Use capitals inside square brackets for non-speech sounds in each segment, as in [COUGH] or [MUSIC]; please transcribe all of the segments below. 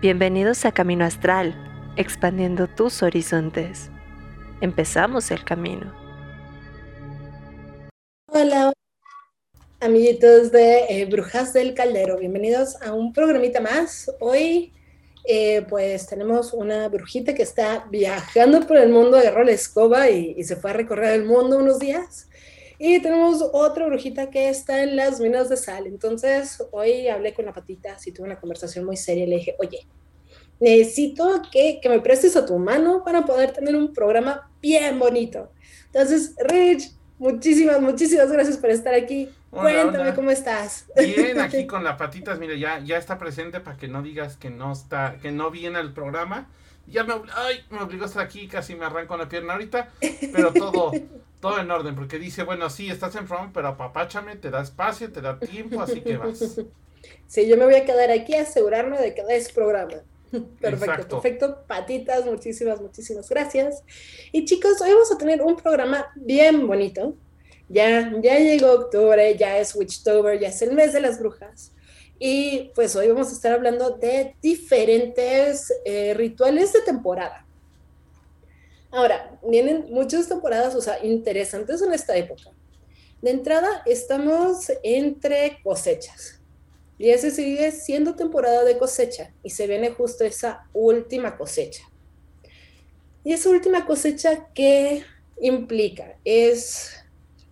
Bienvenidos a Camino Astral, expandiendo tus horizontes. Empezamos el camino. Hola, amiguitos de eh, Brujas del Caldero, bienvenidos a un programita más. Hoy eh, pues tenemos una brujita que está viajando por el mundo, agarró la escoba y, y se fue a recorrer el mundo unos días. Y tenemos otra brujita que está en las minas de sal. Entonces, hoy hablé con la patita, así tuve una conversación muy seria. Le dije, oye, necesito que, que me prestes a tu mano para poder tener un programa bien bonito. Entonces, Rich, muchísimas, muchísimas gracias por estar aquí. Hola, Cuéntame hola. cómo estás. Bien, [LAUGHS] aquí con las patitas, mira, ya, ya está presente para que no digas que no está, que no viene al programa. Ya me, ay, me obligó a estar aquí, casi me arranco la pierna ahorita, pero todo, [LAUGHS] todo en orden, porque dice, bueno, sí, estás en front, pero apapáchame, te da espacio, te da tiempo, así que vas. [LAUGHS] Sí, yo me voy a quedar aquí a asegurarme de que des programa. [LAUGHS] Perfecto, Exacto. perfecto. Patitas, muchísimas, muchísimas gracias. Y chicos, hoy vamos a tener un programa bien bonito. Ya, ya llegó octubre, ya es Witchtober, ya es el mes de las brujas. Y pues hoy vamos a estar hablando de diferentes eh, rituales de temporada. Ahora, vienen muchas temporadas, o sea, interesantes en esta época. De entrada, estamos entre cosechas. Y ese sigue siendo temporada de cosecha y se viene justo esa última cosecha. Y esa última cosecha, ¿qué implica? Es,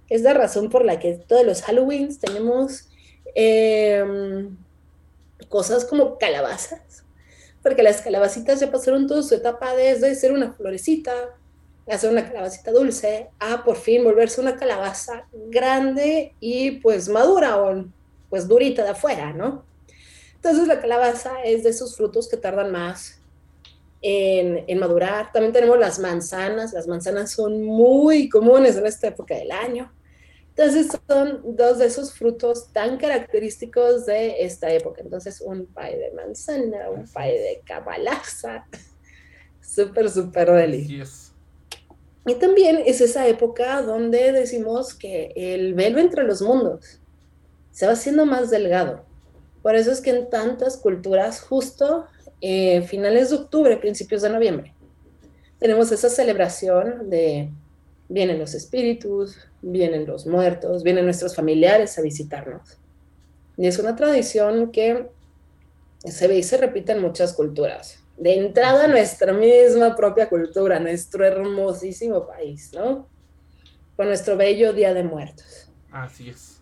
es la razón por la que todos los Halloweens tenemos eh, cosas como calabazas, porque las calabacitas ya pasaron toda su etapa desde ser una florecita, a ser una calabacita dulce, a por fin volverse una calabaza grande y pues madura o pues durita de afuera, ¿no? Entonces la calabaza es de esos frutos que tardan más en, en, madurar. También tenemos las manzanas, las manzanas son muy comunes en esta época del año. Entonces son dos de esos frutos tan característicos de esta época. Entonces un pay de manzana, un pay de cabalaza, [LAUGHS] súper, súper delicioso. Y también es esa época donde decimos que el velo entre los mundos se va haciendo más delgado. Por eso es que en tantas culturas, justo eh, finales de octubre, principios de noviembre, tenemos esa celebración de vienen los espíritus, vienen los muertos, vienen nuestros familiares a visitarnos. Y es una tradición que se ve y se repite en muchas culturas. De entrada, nuestra misma propia cultura, nuestro hermosísimo país, ¿no? Con nuestro bello Día de Muertos. Así es.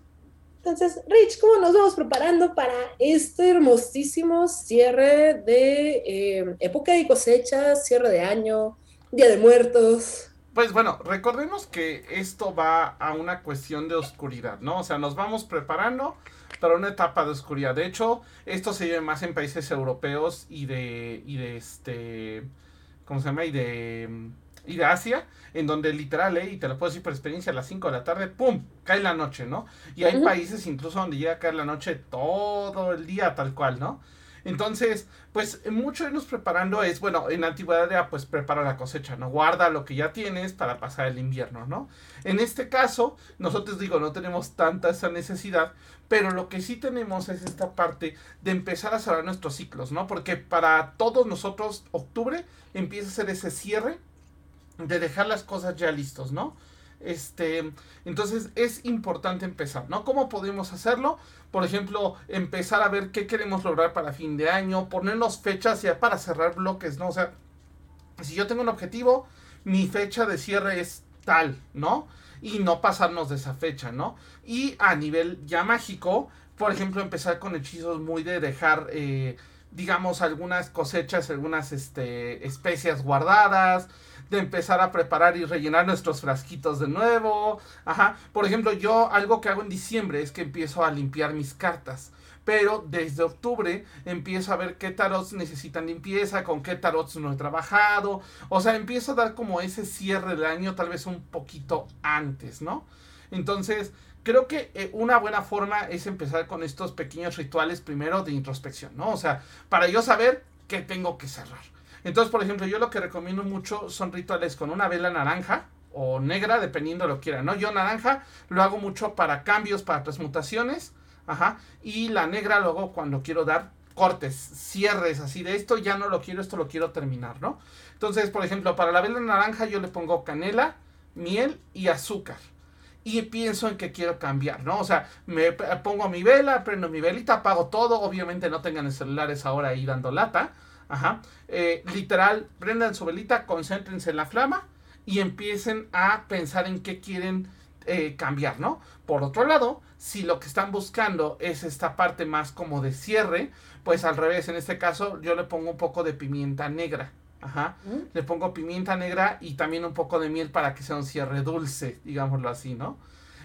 Entonces, Rich, ¿cómo nos vamos preparando para este hermosísimo cierre de eh, época de cosecha, cierre de año, Día de Muertos? Pues bueno, recordemos que esto va a una cuestión de oscuridad, ¿no? O sea, nos vamos preparando para una etapa de oscuridad. De hecho, esto se lleva más en países europeos y de, y de este, ¿cómo se llama? Y de, y de Asia, en donde literal, ¿eh? y te lo puedo decir por experiencia, a las 5 de la tarde, ¡pum!, cae la noche, ¿no? Y hay uh -huh. países incluso donde llega a caer la noche todo el día, tal cual, ¿no? Entonces, pues mucho irnos preparando es, bueno, en la antigüedad era pues prepara la cosecha, ¿no? Guarda lo que ya tienes para pasar el invierno, ¿no? En este caso, nosotros digo, no tenemos tanta esa necesidad, pero lo que sí tenemos es esta parte de empezar a cerrar nuestros ciclos, ¿no? Porque para todos nosotros, octubre empieza a ser ese cierre de dejar las cosas ya listos, ¿no? Este, entonces es importante empezar, ¿no? ¿Cómo podemos hacerlo? Por ejemplo, empezar a ver qué queremos lograr para fin de año, ponernos fechas ya para cerrar bloques, ¿no? O sea, si yo tengo un objetivo, mi fecha de cierre es tal, ¿no? Y no pasarnos de esa fecha, ¿no? Y a nivel ya mágico, por ejemplo, empezar con hechizos muy de dejar, eh, digamos, algunas cosechas, algunas este, especias guardadas, de empezar a preparar y rellenar nuestros frasquitos de nuevo. Ajá. Por ejemplo, yo algo que hago en diciembre es que empiezo a limpiar mis cartas. Pero desde octubre empiezo a ver qué tarots necesitan limpieza, con qué tarots no he trabajado. O sea, empiezo a dar como ese cierre del año tal vez un poquito antes, ¿no? Entonces, creo que eh, una buena forma es empezar con estos pequeños rituales primero de introspección, ¿no? O sea, para yo saber qué tengo que cerrar. Entonces, por ejemplo, yo lo que recomiendo mucho son rituales con una vela naranja o negra, dependiendo de lo que quieran, ¿no? Yo naranja lo hago mucho para cambios, para transmutaciones, ajá, y la negra luego cuando quiero dar cortes, cierres, así de esto ya no lo quiero, esto lo quiero terminar, ¿no? Entonces, por ejemplo, para la vela naranja yo le pongo canela, miel y azúcar. Y pienso en que quiero cambiar, ¿no? O sea, me pongo mi vela, prendo mi velita, apago todo. Obviamente no tengan celulares ahora ahí dando lata. Ajá. Eh, literal, prendan su velita, concéntrense en la flama y empiecen a pensar en qué quieren eh, cambiar, ¿no? Por otro lado, si lo que están buscando es esta parte más como de cierre, pues al revés, en este caso yo le pongo un poco de pimienta negra. Ajá. Mm. Le pongo pimienta negra y también un poco de miel para que sea un cierre dulce, digámoslo así, ¿no?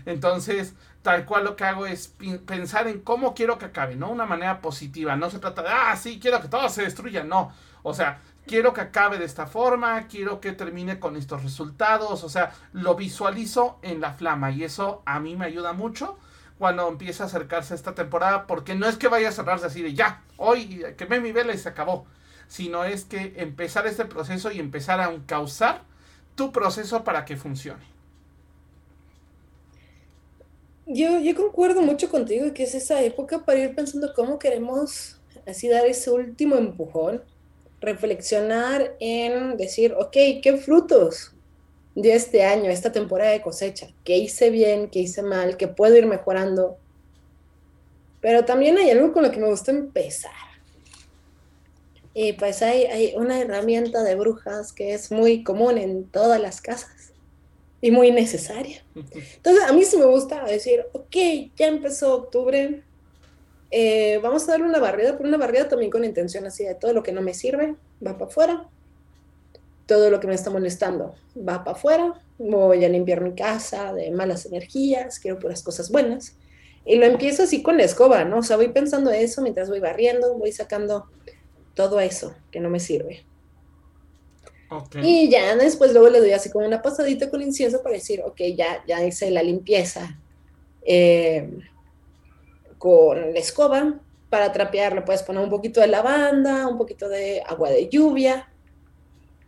Entonces, tal cual lo que hago es pensar en cómo quiero que acabe, ¿no? Una manera positiva. No se trata de, ah, sí, quiero que todo se destruya. No. O sea, quiero que acabe de esta forma, quiero que termine con estos resultados. O sea, lo visualizo en la flama y eso a mí me ayuda mucho cuando empieza a acercarse esta temporada, porque no es que vaya a cerrarse así de ya, hoy quemé mi vela y se acabó, sino es que empezar este proceso y empezar a causar tu proceso para que funcione. Yo, concuerdo mucho contigo que es esa época para ir pensando cómo queremos así dar ese último empujón, reflexionar en decir, ok, ¿qué frutos de este año, esta temporada de cosecha, qué hice bien, qué hice mal, qué puedo ir mejorando. Pero también hay algo con lo que me gusta empezar. Y pues hay, hay una herramienta de brujas que es muy común en todas las casas y muy necesaria. Entonces, a mí sí me gusta decir, ok, ya empezó octubre, eh, vamos a darle una barrida, pero una barrida también con intención así de todo lo que no me sirve, va para afuera, todo lo que me está molestando va para afuera, voy a limpiar mi casa de malas energías, quiero puras cosas buenas. Y lo empiezo así con la escoba, ¿no? O sea, voy pensando eso mientras voy barriendo, voy sacando todo eso que no me sirve. Y ya después luego le doy así como una pasadita con incienso para decir, ok, ya, ya hice la limpieza eh, con la escoba. Para trapear le puedes poner un poquito de lavanda, un poquito de agua de lluvia,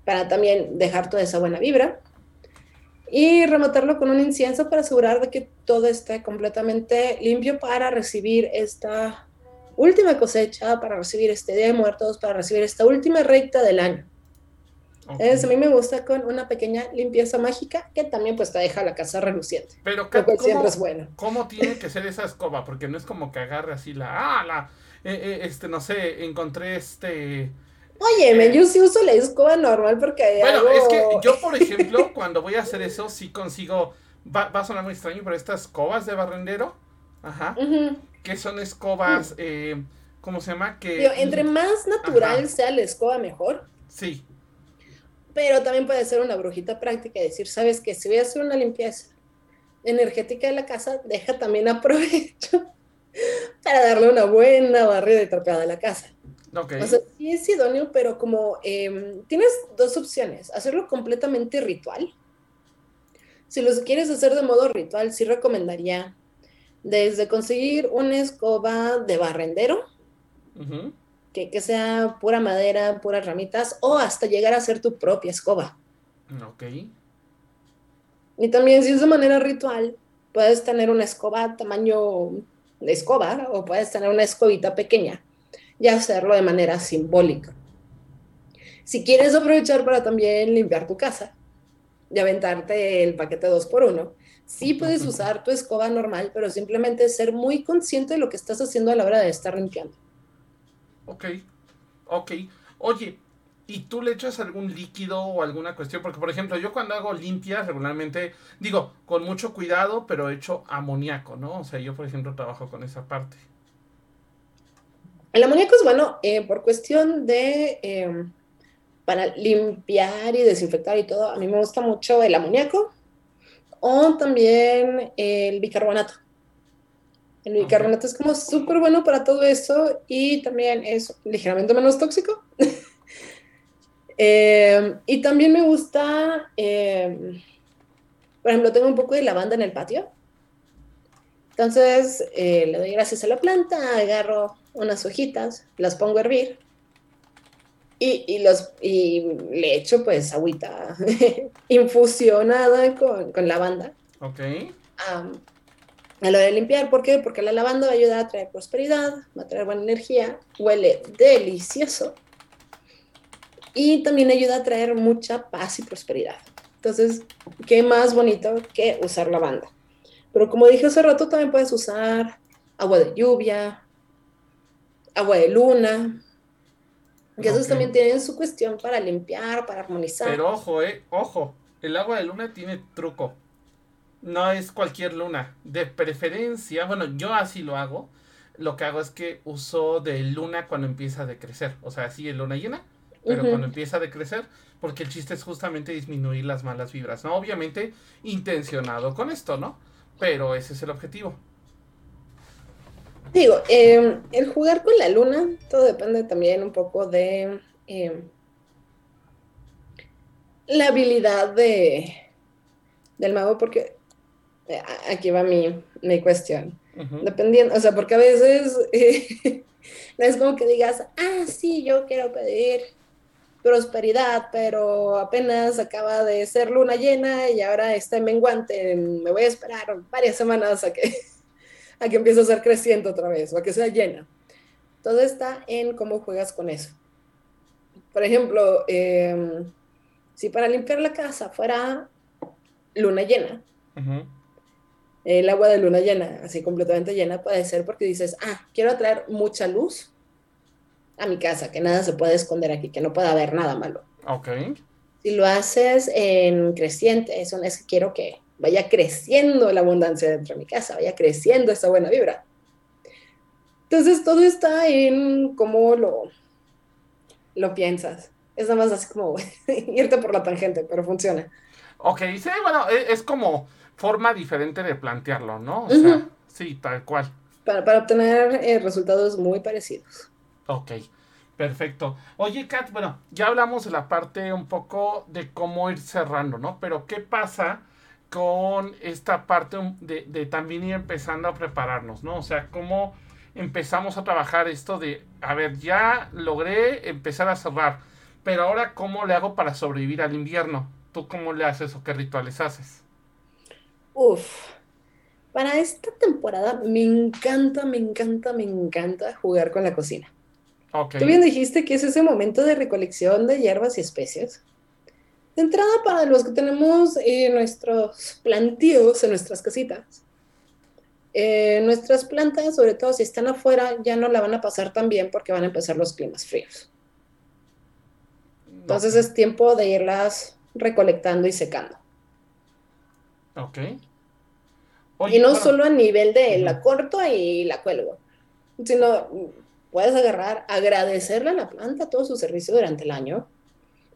para también dejar toda esa buena vibra. Y rematarlo con un incienso para asegurar de que todo esté completamente limpio para recibir esta última cosecha, para recibir este Día de Muertos, para recibir esta última recta del año. A mí me gusta con una pequeña limpieza mágica que también pues te deja la casa reluciente. Pero ¿cómo, siempre es bueno. ¿Cómo tiene que ser esa escoba? Porque no es como que agarre así la, ah, la, eh, eh, este, no sé, encontré este, Oye, eh, yo sí uso la escoba normal porque Bueno, es que yo, por [LAUGHS] ejemplo, cuando voy a hacer eso, sí consigo. Va, a sonar muy extraño, pero estas escobas de barrendero. Ajá. Que son escobas. Eh, ¿Cómo se llama? Que. entre más natural sea la escoba, mejor. Sí. Pero también puede ser una brujita práctica y decir, ¿sabes qué? Si voy a hacer una limpieza energética de la casa, deja también aprovecho [LAUGHS] para darle una buena barrida y trapeada a la casa. O sea, sí es idóneo, pero como em, tienes dos opciones, hacerlo completamente ritual. Si lo quieres hacer de modo ritual, sí recomendaría desde conseguir una escoba de barrendero, que, que, sea pura madera, puras ramitas, o hasta llegar a hacer tu propia escoba. Ok. Y también si es de manera ritual, puedes tener una escoba tamaño de escoba o puedes tener una escobita pequeña y hacerlo de manera simbólica. Si quieres aprovechar para también limpiar tu casa y aventarte el paquete 2 por 1 sí puedes [LAUGHS] usar tu escoba normal, pero simplemente ser muy consciente de lo que estás haciendo a la hora de estar limpiando. Ok, ok. Oye, ¿y tú le echas algún líquido o alguna cuestión? Porque, por ejemplo, yo cuando hago limpias regularmente, digo, con mucho cuidado, pero echo amoníaco, ¿no? O sea, yo, por ejemplo, trabajo con esa parte. El amoníaco es bueno eh, por cuestión de, em, para limpiar y desinfectar y todo, a mí me gusta mucho el amoníaco o también el bicarbonato. El bicarbonato es como súper bueno para todo eso y también es ligeramente menos tóxico. [LAUGHS] Em, y también me gusta, em, por ejemplo, tengo un poco de lavanda en el patio. Entonces eh, le doy gracias a la planta, agarro unas hojitas, las pongo a hervir y, los, y le echo pues agüita [LAUGHS] infusionada con, con lavanda. Ok. A lo de limpiar. ¿Por qué? Porque la lavanda va a ayudar a traer prosperidad, va a traer buena energía, huele delicioso y también ayuda a traer mucha paz y prosperidad. Entonces, qué más bonito que usar lavanda. Pero como dije hace rato, también puedes usar agua de lluvia, agua de luna. Que esos también tienen su cuestión para limpiar, para armonizar. Pero ojo, eh, ojo, el agua de luna tiene truco no es cualquier luna. De preferencia, bueno, yo así lo hago. Lo que hago es que uso de luna cuando empieza a decrecer. O sea, sí es luna llena, pero cuando empieza a decrecer, porque el chiste es justamente disminuir las malas vibras, ¿no? Obviamente intencionado con esto, ¿no? Pero ese es el objetivo. Digo, em, el jugar con la luna, todo depende también un poco de em, la habilidad de del mago, porque aquí va mi, mi cuestión. Dependiendo, o sea, porque a veces [LAUGHS] no es como que digas, ah, sí, yo quiero pedir prosperidad, pero apenas acaba de ser luna llena y ahora está en menguante, me voy a esperar varias semanas a que, [LAUGHS] a que empiece a ser creciente otra vez o a que sea llena. Todo está en cómo juegas con eso. Por ejemplo, em, si para limpiar la casa fuera luna llena, el agua de luna llena, así completamente llena, puede ser porque dices, ah, quiero atraer mucha luz a mi casa, que nada se puede esconder aquí, que no pueda haber nada malo. Ok. Si lo haces en creciente, eso es que quiero que vaya creciendo la abundancia dentro de mi casa, vaya creciendo esa buena vibra. Entonces todo está en cómo lo, lo piensas. Es nada más así como [LAUGHS] irte por la tangente, pero funciona. Ok, sí, bueno, e, es como forma diferente de plantearlo, ¿no? O sea, sí, tal cual. Para, obtener eh, resultados muy parecidos. Ok, perfecto. Oye, Kat, bueno, ya hablamos de la parte un poco de cómo ir cerrando, ¿no? Pero ¿qué pasa con esta parte de, de también ir empezando a prepararnos, ¿no? O sea, cómo empezamos a trabajar esto de, a ver, ya logré empezar a cerrar, pero ahora ¿cómo le hago para sobrevivir al invierno? ¿Tú cómo le haces o qué rituales haces? Uf, para esta temporada me encanta, me encanta, me encanta jugar con la cocina. Tú bien dijiste que es ese momento de recolección de hierbas y especies. De entrada, para los que tenemos eh, nuestros plantíos en nuestras casitas, eh, nuestras plantas, sobre todo si están afuera, ya no la van a pasar tan bien porque van a empezar los climas fríos. Entonces es tiempo de irlas recolectando y secando. Ok. Y no solo a nivel de la corto y la cuelgo, sino puedes agarrar, agradecerle a la planta todo su servicio durante el año.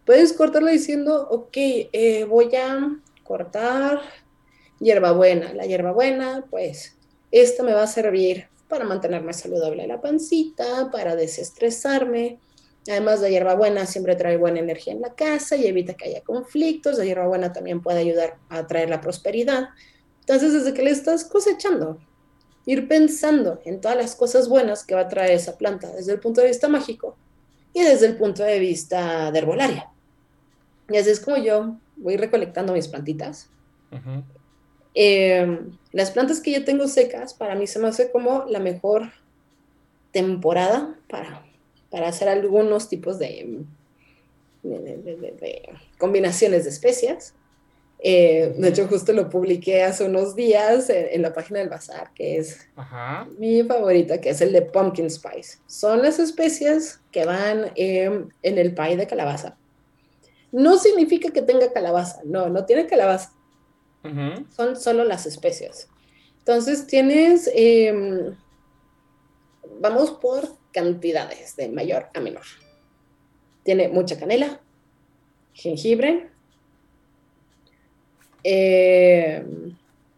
Puedes cortarla diciendo, ok, eh, voy a cortar hierbabuena. La hierbabuena, pues, esta me va a servir para mantenerme saludable la pancita, para desestresarme, Además, la hierbabuena siempre trae buena energía en la casa y evita que haya conflictos. La hierbabuena también puede ayudar a traer la prosperidad. Entonces, desde que le estás cosechando, ir pensando en todas las cosas buenas que va a traer esa planta desde el punto de vista mágico y desde el punto de vista de herbolaria. Y así es como yo voy recolectando mis plantitas. Em, las plantas que ya tengo secas, para mí se me hace como la mejor temporada para para hacer algunos tipos de, combinaciones de especias. Eh, de hecho, justo lo publiqué hace unos días en, la página del bazar, que es mi favorita, que es el de pumpkin spice. Son las especias que van em, en el pie de calabaza. No significa que tenga calabaza, no, no tiene calabaza. Son solo las especias. Entonces tienes, em, vamos por cantidades de mayor a menor. Tiene mucha canela, jengibre, eh,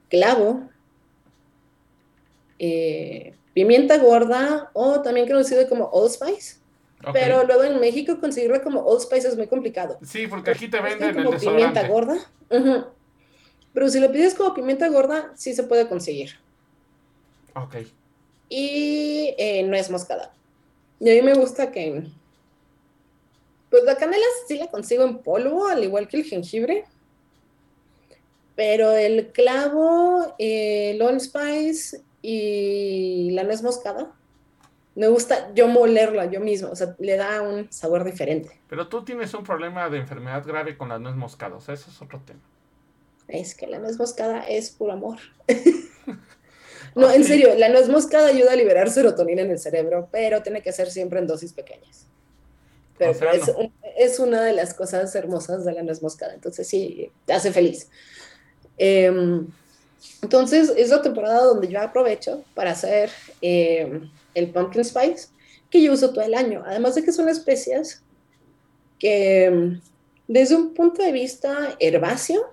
clavo, eh, pimienta gorda o también conocido como Old Spice. Pero luego en México conseguirlo como Old Spice es muy complicado. Sí, porque aquí te venden como el pimienta gorda. Pero si lo pides como pimienta gorda, sí se puede conseguir. Ok. Y eh, no es moscada. Y a mí me gusta que. Pues la canela sí la consigo en polvo, al igual que el jengibre. Pero el clavo, el Long Spice y la nuez moscada, me gusta yo molerla yo mismo, o sea, le da un sabor diferente. Pero tú tienes un problema de enfermedad grave con la nuez moscada, o sea, eso es otro tema. Es que la nuez moscada es puro amor. [LAUGHS] no, en serio, la nuez moscada ayuda a liberar serotonina en el cerebro, pero tiene que ser siempre en dosis pequeñas. Pero es, una de las cosas hermosas de la nuez moscada, entonces sí, te hace feliz. Em, entonces es la temporada donde yo aprovecho para hacer em, el pumpkin spice, que yo uso todo el año. Además de que son especias que desde un punto de vista herbáceo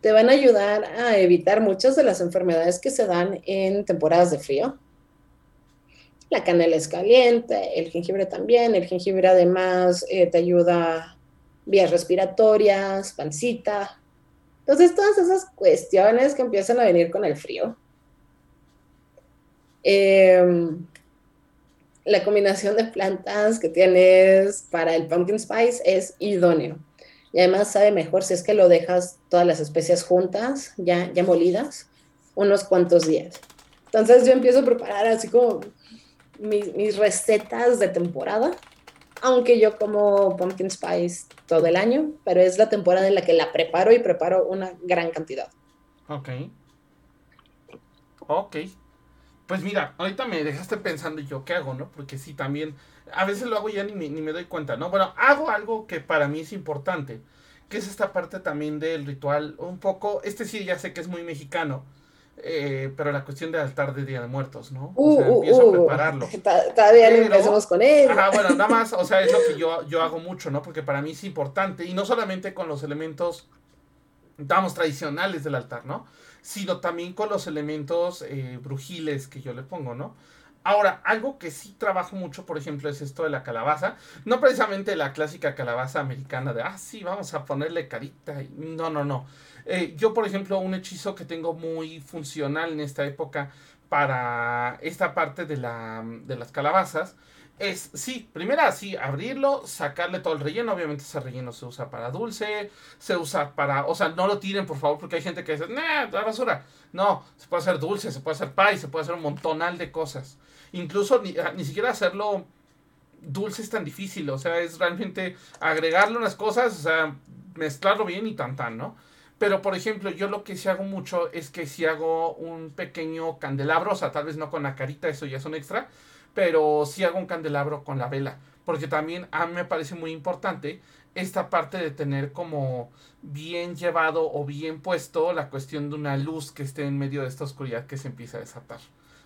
te van a ayudar a evitar muchas de las enfermedades que se dan en temporadas de frío. La canela es caliente, el jengibre también. El jengibre además eh, te ayuda vías respiratorias, pancita. Entonces todas esas cuestiones que empiezan a venir con el frío Em, la combinación de plantas que tienes para el pumpkin spice es idóneo. Y además sabe mejor si es que lo dejas todas las especias juntas, ya, ya molidas, unos cuantos días. Entonces yo empiezo a preparar así como mis, mis recetas de temporada, aunque yo como pumpkin spice todo el año, pero es la temporada en la que la preparo y preparo una gran cantidad. Ok. Ok, pues mira, ahorita me dejaste pensando yo, ¿qué hago, no? Porque sí, también, a veces lo hago ya ni ni me doy cuenta, ¿no? Bueno, hago algo que para mí es importante, que es esta parte también del ritual, un poco, este sí ya sé que es muy mexicano, eh, pero la cuestión del altar de Día de Muertos, ¿no? o sea, uh, uh, empiezo a uh. prepararlo. [LAUGHS] Todavía no empezamos con él. Ajá, bueno, nada más, o sea, es lo que yo, [LAUGHS] yo hago mucho, ¿no? Porque para mí es importante, y no solamente con los elementos, digamos, tradicionales del altar, ¿no? sino también con los elementos eh, brujiles que yo le pongo, ¿no? Ahora, algo que sí trabajo mucho, por ejemplo, es esto de la calabaza. No precisamente la clásica calabaza americana de, ah, sí, vamos a ponerle carita. No, no, no. Eh, yo, por ejemplo, un hechizo que tengo muy funcional en esta época para esta parte de, la, de las calabazas es, sí, primero así, abrirlo, sacarle todo el relleno. Obviamente ese relleno se usa para dulce, se usa para, o sea, no lo tiren por favor porque hay gente que dice, nah, la basura. No, se puede hacer dulce, se puede hacer pie, se puede hacer un montonal de cosas. Incluso ni, ah, ni siquiera hacerlo dulce es tan difícil, o sea, es realmente agregarle unas cosas, o sea, mezclarlo bien y tan tan, ¿no? Pero, por ejemplo, yo lo que sí hago mucho es que si hago un pequeño candelabro, o sea, tal vez no con la carita, eso ya es un extra, pero sí hago un candelabro con la vela, porque también a mí me parece muy importante esta parte de tener como bien llevado o bien puesto la cuestión de una luz que esté en medio de esta oscuridad que se empieza a desatar.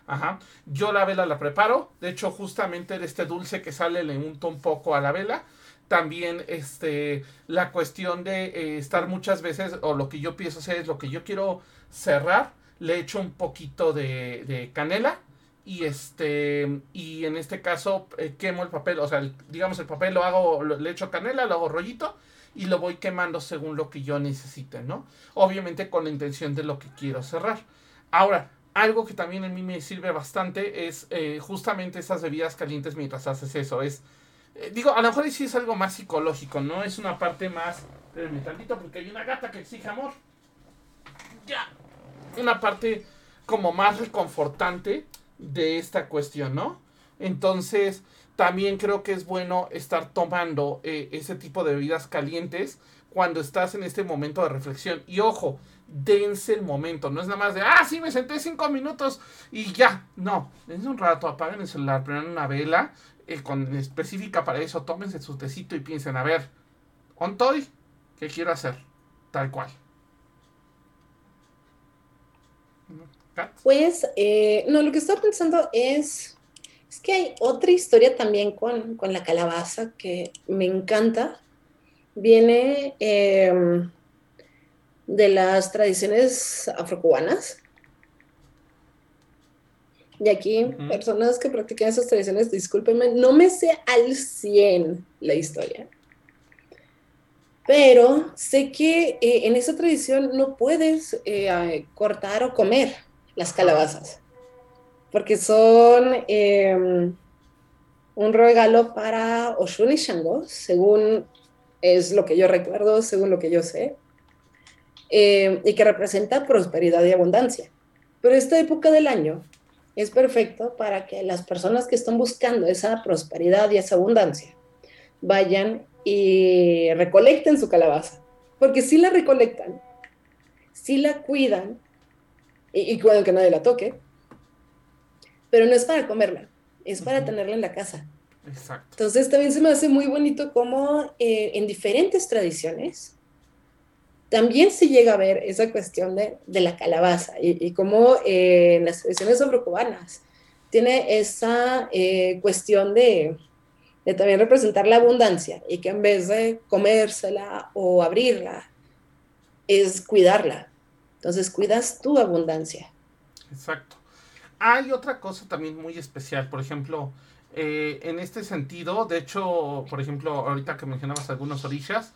Ajá. Yo la vela la preparo. De hecho, justamente de este dulce que sale le unto un poco a la vela. También este, la cuestión de eh, estar muchas veces, o lo que yo pienso hacer es lo que yo quiero cerrar, le echo un poquito de, canela y este y en este caso eh, quemo el papel o sea digamos el papel lo hago le echo canela lo hago rollito y lo voy quemando según lo que yo necesite no obviamente con la intención de lo que quiero cerrar. Ahora algo que también a mí me sirve bastante es eh, justamente esas bebidas calientes mientras haces eso es eh, digo a lo mejor sí es algo más psicológico no es una parte más espérenme tantito porque hay una gata que exige amor ya una parte como más reconfortante de esta cuestión, ¿no? Entonces, también creo que es bueno estar tomando eh, ese tipo de bebidas calientes cuando estás en este momento de reflexión. Y ojo, dense el momento, no es nada más de, ah, sí, me senté cinco minutos y ya. No, dense un rato, apaguen el celular, prendan una vela eh, con, específica para eso, tómense su tecito y piensen, a ver, ¿ontoy? ¿Qué quiero hacer? Tal cual. Pues, eh, no, lo que estaba pensando es, es que hay otra historia también con, la calabaza que me encanta. Viene em, de las tradiciones afrocubanas. Y aquí, personas que practican esas tradiciones, discúlpenme, no me sé al 100 la historia. Pero sé que eh, en esa tradición no puedes eh, cortar o comer las calabazas, porque son em, un regalo para Oshun y Shango, según es lo que yo recuerdo, según lo que yo sé. eh, y que representa prosperidad y abundancia. Pero esta época del año es perfecto para que las personas que están buscando esa prosperidad y esa abundancia vayan y recolecten su calabaza. Porque si la recolectan, si la cuidan, y, y cuidan que nadie la toque, pero no es para comerla, es para tenerla en la casa. Exacto. Entonces también se me hace muy bonito cómo eh, en diferentes tradiciones también se llega a ver esa cuestión de, de la calabaza y, cómo eh, en las tradiciones afrocubanas tiene esa eh, cuestión de, de también representar la abundancia y que en vez de comérsela o abrirla, es cuidarla. Entonces cuidas tu abundancia. Exacto. Hay otra cosa también muy especial, por ejemplo, eh, en este sentido, de hecho, por ejemplo, ahorita que mencionabas algunos orillas,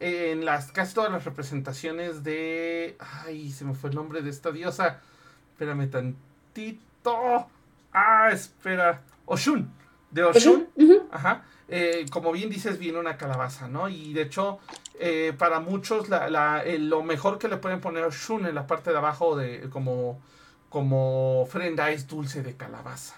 en las casi todas las representaciones de, ay, se me fue el nombre de esta diosa, espérame tantito, ah, espera, Oshun, de Oshun, Uh -huh. ajá, eh, como bien dices, viene una calabaza, ¿no? Y de hecho, eh, para muchos, la, la, eh, lo mejor que le pueden poner a Oshun en la parte de abajo de como como ofrenda es dulce de calabaza.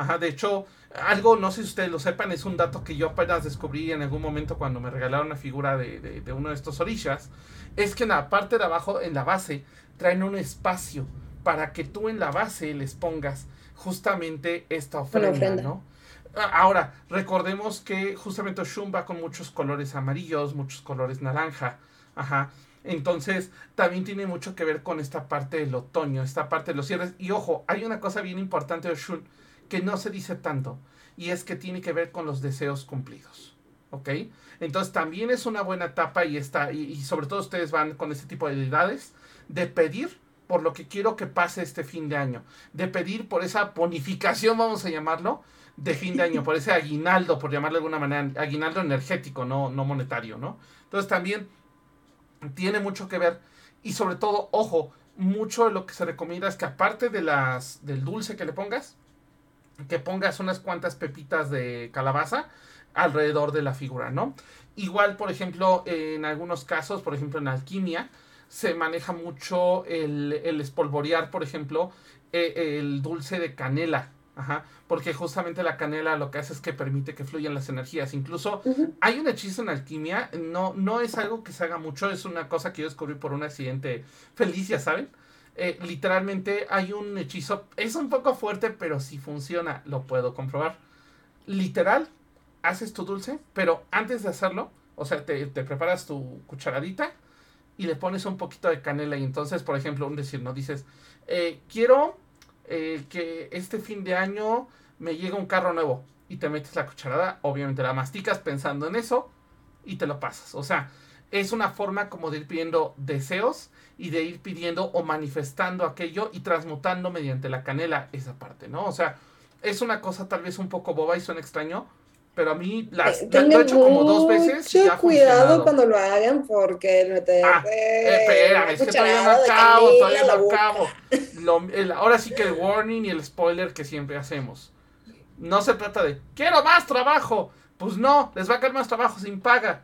Ajá, de hecho, algo, no sé si ustedes lo sepan, es un dato que yo apenas descubrí en algún momento cuando me regalaron una figura de, de, de uno de estos orillas, es que en la parte de abajo, en la base, traen un espacio para que tú en la base les pongas justamente esta ofrenda, ofrenda. ¿no? Ahora, recordemos que justamente Oshun va con muchos colores amarillos, muchos colores naranja, ajá, entonces, también tiene mucho que ver con esta parte del otoño, esta parte de los cierres. Y ojo, hay una cosa bien importante de Oshun que no se dice tanto, y es que tiene que ver con los deseos cumplidos. ¿Ok? Entonces, también es una buena etapa y, está, y, sobre todo ustedes van con este tipo de deidades de pedir por lo que quiero que pase este fin de año, de pedir por esa bonificación, vamos a llamarlo, de fin de año, por ese aguinaldo, por llamarlo de alguna manera, aguinaldo energético, no, no monetario, ¿no? Entonces, también tiene mucho que ver y sobre todo, ojo, mucho de lo que se recomienda es que aparte de las del dulce que le pongas, que pongas unas cuantas pepitas de calabaza alrededor de la figura, ¿no? Igual, por ejemplo, en algunos casos, por ejemplo en alquimia, se maneja mucho el, el espolvorear, por ejemplo, eh, el dulce de canela, Ajá, porque justamente la canela lo que hace es que permite que fluyan las energías. Incluso uh -huh. hay un hechizo en alquimia, no, no es algo que se haga mucho, es una cosa que yo descubrí por un accidente feliz, ya saben. Eh, literalmente hay un hechizo, es un poco fuerte, pero si funciona, lo puedo comprobar. Literal, haces tu dulce, pero antes de hacerlo, o sea, te, preparas tu cucharadita y le pones un poquito de canela. Y entonces, por ejemplo, un decir, ¿no? Dices, eh, quiero eh, que este fin de año me llega un carro nuevo y te metes la cucharada, obviamente la masticas pensando en eso y te lo pasas. O sea, es una forma como de ir pidiendo deseos y de ir pidiendo o manifestando aquello y transmutando mediante la canela esa parte, ¿no? O sea, es una cosa tal vez un poco boba y suena extraño, pero a mí las, la, lo he hecho como dos veces. Mucho cuidado cuando lo hagan porque el meter Ah, eh, espera, es que todavía no acabo, todavía no acabo. Lo- el- ahora sí que el warning y el spoiler que siempre hacemos. No se trata de, quiero más trabajo. Pues no, les va a caer más trabajo sin paga.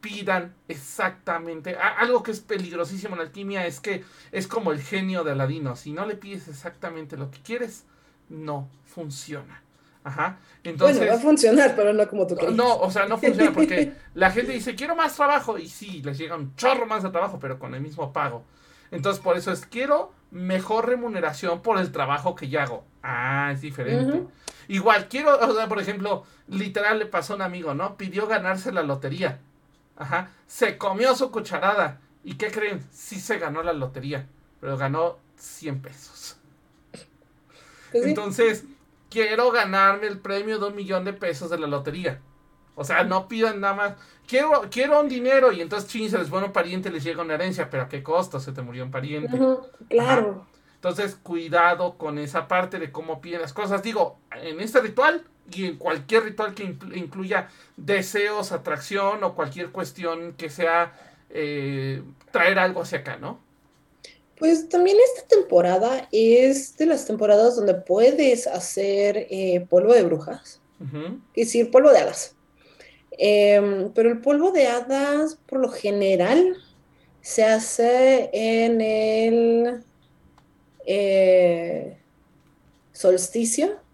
Pidan exactamente. algo que es peligrosísimo en alquimia es que es como el genio de Aladino. Si no le pides exactamente lo que quieres, no funciona. Ajá. Entonces, bueno, va a funcionar, pero no como tú querías. no, o sea, no funciona porque [LAUGHS] la gente dice, quiero más trabajo. Y sí, les llega un chorro más de trabajo, pero con el mismo pago. Entonces, por eso es, quiero mejor remuneración por el trabajo que ya hago. Ah, es diferente. Igual, quiero, o sea, por ejemplo, literal le pasó a un amigo, ¿no? Pidió ganarse la lotería. Ajá. Se comió su cucharada. ¿Y qué creen? Sí se ganó la lotería, pero ganó 100 pesos. Pues sí. Entonces, quiero ganarme el premio de un millón de pesos de la lotería. O sea, no pidan nada más. Quiero, quiero un dinero y entonces chin, se les pone un pariente, les llega una herencia, pero ¿a qué costo? Se te murió un pariente. Claro. Entonces, cuidado con esa parte de cómo piden las cosas. Digo, en este ritual y en cualquier ritual que inclu- incluya deseos, atracción o cualquier cuestión que sea eh, traer algo hacia acá, ¿no? Pues también esta temporada es de las temporadas donde puedes hacer eh, polvo de brujas, Ujú, es decir, polvo de hadas. Em, pero el polvo de hadas, por lo general, se hace en el eh, solsticio.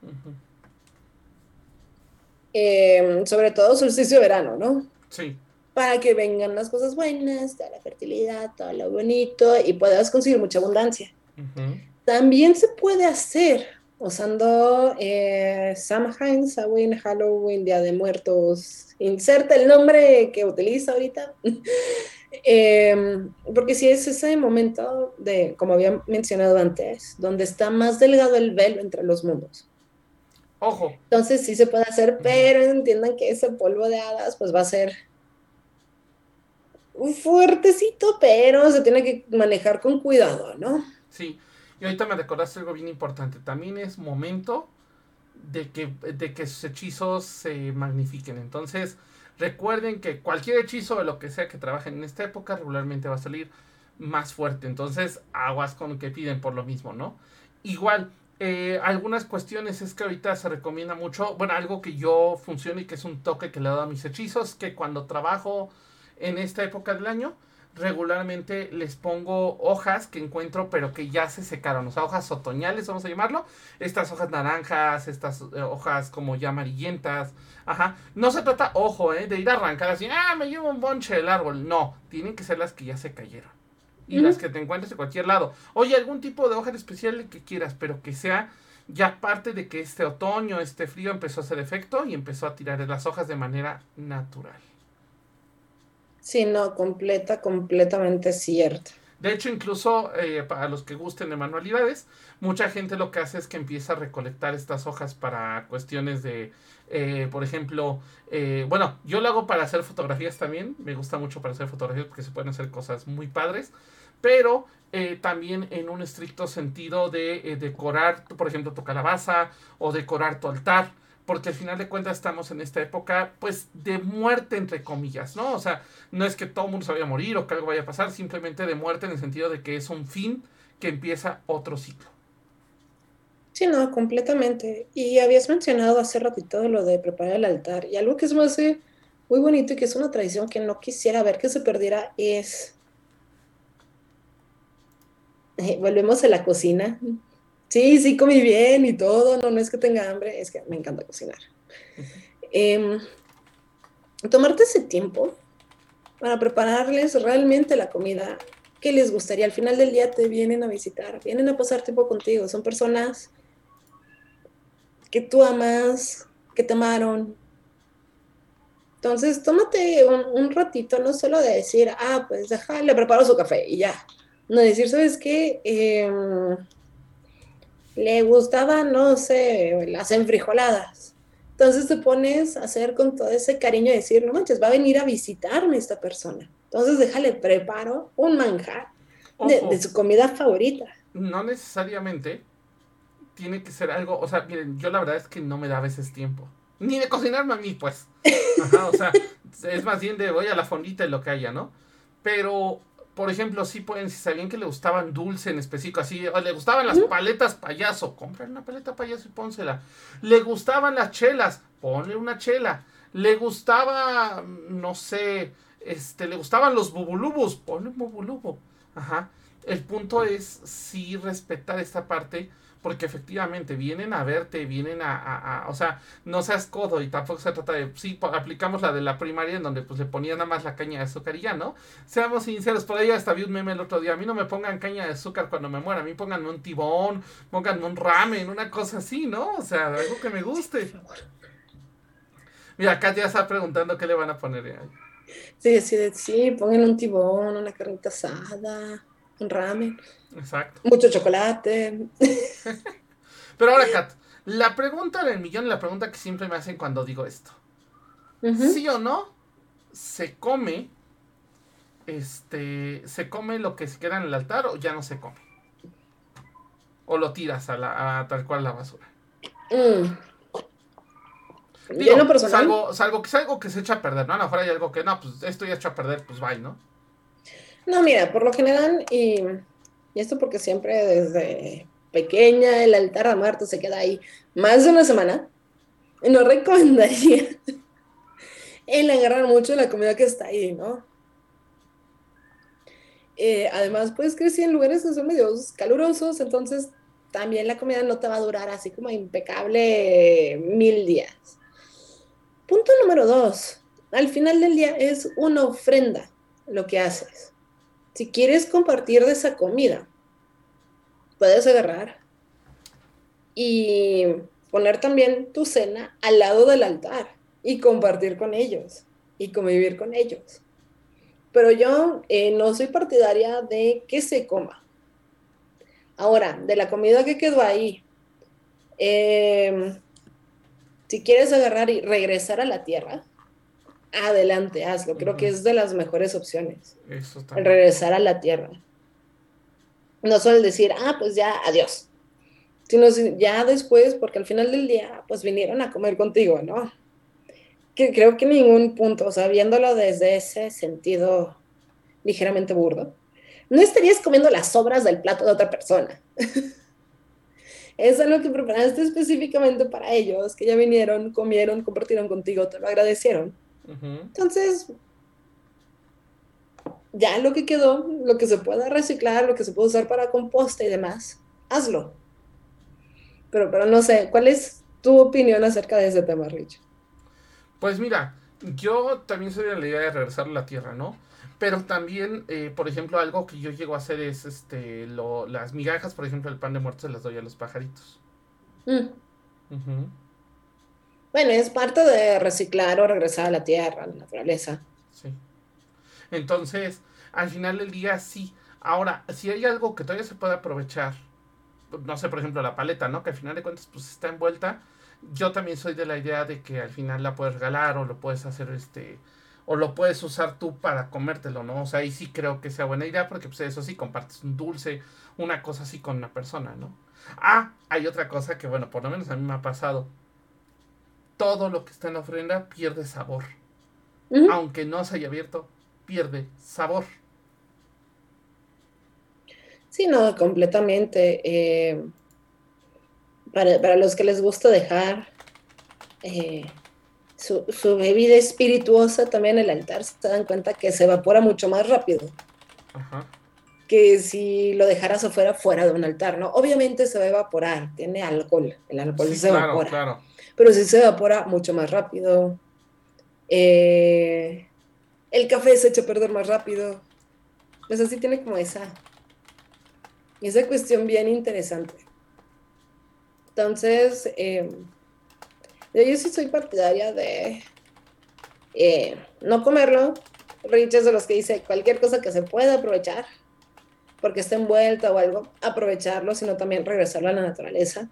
Em, sobre todo solsticio de verano, ¿no? Sí. Para que vengan las cosas buenas, toda la fertilidad, todo lo bonito y puedas conseguir mucha abundancia. También se puede hacer usando eh, Samhain, Samhain, Halloween, Día de Muertos, inserta el nombre que utiliza ahorita. [LAUGHS] Em, porque si es ese momento de, como había mencionado antes, donde está más delgado el velo entre los mundos. Ojo. Entonces sí se puede hacer, pero entiendan que ese polvo de hadas pues va a ser un fuertecito, pero se tiene que manejar con cuidado, ¿no? Sí, y ahorita me recordaste algo bien importante. También es momento de que, de que sus hechizos se magnifiquen. Entonces, recuerden que cualquier hechizo de lo que sea que trabajen en esta época regularmente va a salir más fuerte. Entonces, aguas con que piden por lo mismo, ¿no? Igual, eh, algunas cuestiones es que ahorita se recomienda mucho, bueno, algo que yo funciona y que es un toque que le dado a mis hechizos, que cuando trabajo en esta época del año, regularmente les pongo hojas que encuentro pero que ya se secaron, o sea, hojas otoñales, vamos a llamarlo, estas hojas naranjas, estas eh, hojas como ya amarillentas, ajá, no se trata, ojo, eh, de ir a arrancar así, ah, me llevo un bonche del árbol, no, tienen que ser las que ya se cayeron y las que te encuentres en cualquier lado. Oye, algún tipo de hoja especial que quieras, pero que sea ya parte de que este otoño, este frío empezó a hacer efecto y empezó a tirar las hojas de manera natural. Sí, no, completa, completamente cierto. De hecho, incluso eh, para los que gusten de manualidades, mucha gente lo que hace es que empieza a recolectar estas hojas para cuestiones de, eh, por ejemplo, eh, bueno, yo lo hago para hacer fotografías también, me gusta mucho para hacer fotografías porque se pueden hacer cosas muy padres, pero también en un estricto sentido de decorar, por ejemplo, tu calabaza o decorar tu altar porque al final de cuentas estamos en esta época, pues, de muerte, entre comillas, ¿no? O sea, no es que todo el mundo se vaya a morir o que algo vaya a pasar, simplemente de muerte en el sentido de que es un fin que empieza otro ciclo. No, completamente. Y habías mencionado hace ratito lo de preparar el altar, y algo que es más muy bonito y que es una tradición que no quisiera ver que se perdiera es... Eh, volvemos a la cocina. Sí, sí, comí bien y todo, no, no es que tenga hambre, es que me encanta cocinar. Em, tomarte ese tiempo para prepararles realmente la comida que les gustaría. Al final del día te vienen a visitar, vienen a pasar tiempo contigo. Son personas que tú amas, que te amaron. Entonces, tómate un, ratito, no solo de decir, ah, pues deja, le preparo su café y ya. No decir, ¿sabes qué? Eh, le gustaban, no sé, las enfrijoladas. Entonces te pones a hacer con todo ese cariño y decir, no manches, va a venir a visitarme esta persona. Entonces déjale preparo un manjar de, su comida favorita. No necesariamente tiene que ser algo, o sea, miren, yo la verdad es que no me da a veces tiempo. Ni de cocinarme a mí, pues. Ajá, o sea, es más bien de voy a la fondita y lo que haya, ¿no? Pero por ejemplo, si pueden, si sabían que le gustaban dulce en específico, así, o le gustaban las paletas payaso, compren una paleta payaso y pónsela. Le gustaban las chelas, ponle una chela. Le gustaba, no sé, este, le gustaban los bubulubos, ponle un bubulubo. Ajá. El punto es sí respetar esta parte porque efectivamente vienen a verte, vienen a, o sea, no seas codo y tampoco se trata de, sí, aplicamos la de la primaria en donde pues le ponían nada más la caña de azúcar y ya, ¿no? Seamos sinceros, por ahí hasta vi un meme el otro día, a mí no me pongan caña de azúcar cuando me muera, a mí pónganme un tibón, pónganme un ramen, una cosa así, ¿no? O sea, algo que me guste. Mira, acá ya está preguntando qué le van a poner ahí. Sí, sí, sí, pongan un tibón, una carnita asada, ramen. Exacto. Mucho chocolate. [LAUGHS] Pero ahora, Kat, la pregunta del millón, la pregunta que siempre me hacen cuando digo esto. ¿Sí o no? ¿Se come? Este. ¿Se come lo que se queda en el altar o ya no se come? ¿O lo tiras a, la, tal cual la basura? Mm. Digo, salvo, salvo, que es algo que se echa a perder, ¿no? A lo mejor hay algo que no, pues esto ya hecho a perder, pues bye, ¿no? No, mira, por lo general, y y esto porque siempre desde pequeña el altar a muerto se queda ahí más de una semana. No recomendaría [LAUGHS] el agarrar mucho la comida que está ahí, ¿no? Eh, además, pues crecí en lugares que son medios calurosos, entonces también la comida no te va a durar así como impecable mil días. Punto número dos. Al final del día es una ofrenda lo que haces. Si quieres compartir de esa comida, puedes agarrar y poner también tu cena al lado del altar y compartir con ellos y convivir con ellos. Pero yo eh, no soy partidaria de que se coma. Ahora, de la comida que quedó ahí, em, si quieres agarrar y regresar a la tierra, adelante, hazlo. Creo que es de las mejores opciones. Eso regresar a la tierra. No solo decir, ah, pues ya, adiós. Sino ya después, porque al final del día, pues vinieron a comer contigo, ¿no? Que creo que ningún punto, o sea, viéndolo desde ese sentido ligeramente burdo, no estarías comiendo las sobras del plato de otra persona. [LAUGHS] es algo que preparaste específicamente para ellos, que ya vinieron, comieron, compartieron contigo, te lo agradecieron. Entonces, ya lo que quedó, lo que se pueda reciclar, lo que se puede usar para composta y demás, hazlo. Pero, pero no sé, ¿cuál es tu opinión acerca de ese tema, Rich? Pues mira, yo también soy de la idea de regresar a la tierra, ¿no? Pero también, eh, por ejemplo, algo que yo llego a hacer es este lo, las migajas, por ejemplo, el pan de muerto se las doy a los pajaritos. Mm. Bueno, es parte de reciclar o regresar a la tierra, a la naturaleza. Sí. Entonces, al final del día, sí. Ahora, si hay algo que todavía se puede aprovechar, no sé, por ejemplo, la paleta, ¿no? Que al final de cuentas, pues está envuelta. Yo también soy de la idea de que al final la puedes regalar o lo puedes hacer, este, o lo puedes usar tú para comértelo, ¿no? O sea, ahí sí creo que sea buena idea porque, pues, eso sí, compartes un dulce, una cosa así con una persona, ¿no? Ah, hay otra cosa que, bueno, por lo menos a mí me ha pasado todo lo que está en la ofrenda pierde sabor. Aunque no se haya abierto, pierde sabor. Sí, no, completamente. Eh, para, los que les gusta dejar eh, su, bebida espirituosa también en el altar, se dan cuenta que se evapora mucho más rápido. Que si lo dejaras afuera, fuera de un altar, ¿no? Obviamente se va a evaporar, tiene alcohol, el alcohol se evapora. Claro pero sí se evapora mucho más rápido. Eh, el café se echa a perder más rápido. Pues así tiene como esa, esa cuestión bien interesante. Entonces, eh, yo sí soy partidaria de eh, no comerlo. Rich es de los que dice cualquier cosa que se pueda aprovechar, porque está envuelta o algo, aprovecharlo, sino también regresarlo a la naturaleza.